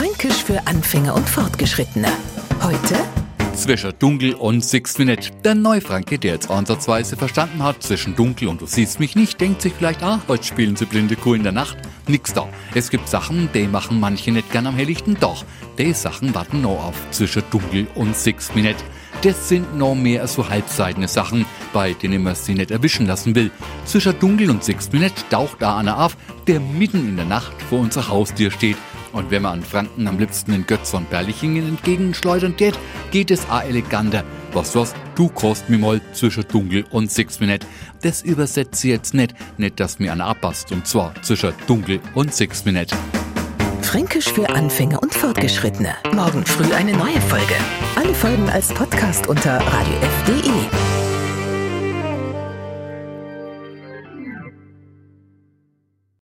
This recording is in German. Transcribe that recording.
Fränkisch für Anfänger und Fortgeschrittene. Heute zwischen dunkel und six minute. Der Neufranke, der jetzt ansatzweise verstanden hat, zwischen dunkel und du siehst mich nicht, denkt sich vielleicht, ah, heute spielen sie blinde Kuh in der Nacht. Nix da. Es gibt Sachen, die machen manche nicht gern am helllichten Doch. Die Sachen warten noch auf zwischen dunkel und six minute. Das sind noch mehr so halbseidene Sachen, bei denen man sie nicht erwischen lassen will. Zwischen dunkel und six minute taucht da einer auf, der mitten in der Nacht vor unser Haustür steht und wenn man an Franken am liebsten in Götz von Berlichingen entgegenschleudern geht, geht es a eleganter. Was was, du kost mir mal zwischen dunkel und sechs Minuten. Das übersetzt sie jetzt nicht, nicht dass mir einer abpasst, und zwar zwischen dunkel und sechs Minuten. Fränkisch für Anfänger und Fortgeschrittene. Morgen früh eine neue Folge. Alle Folgen als Podcast unter radiof.de.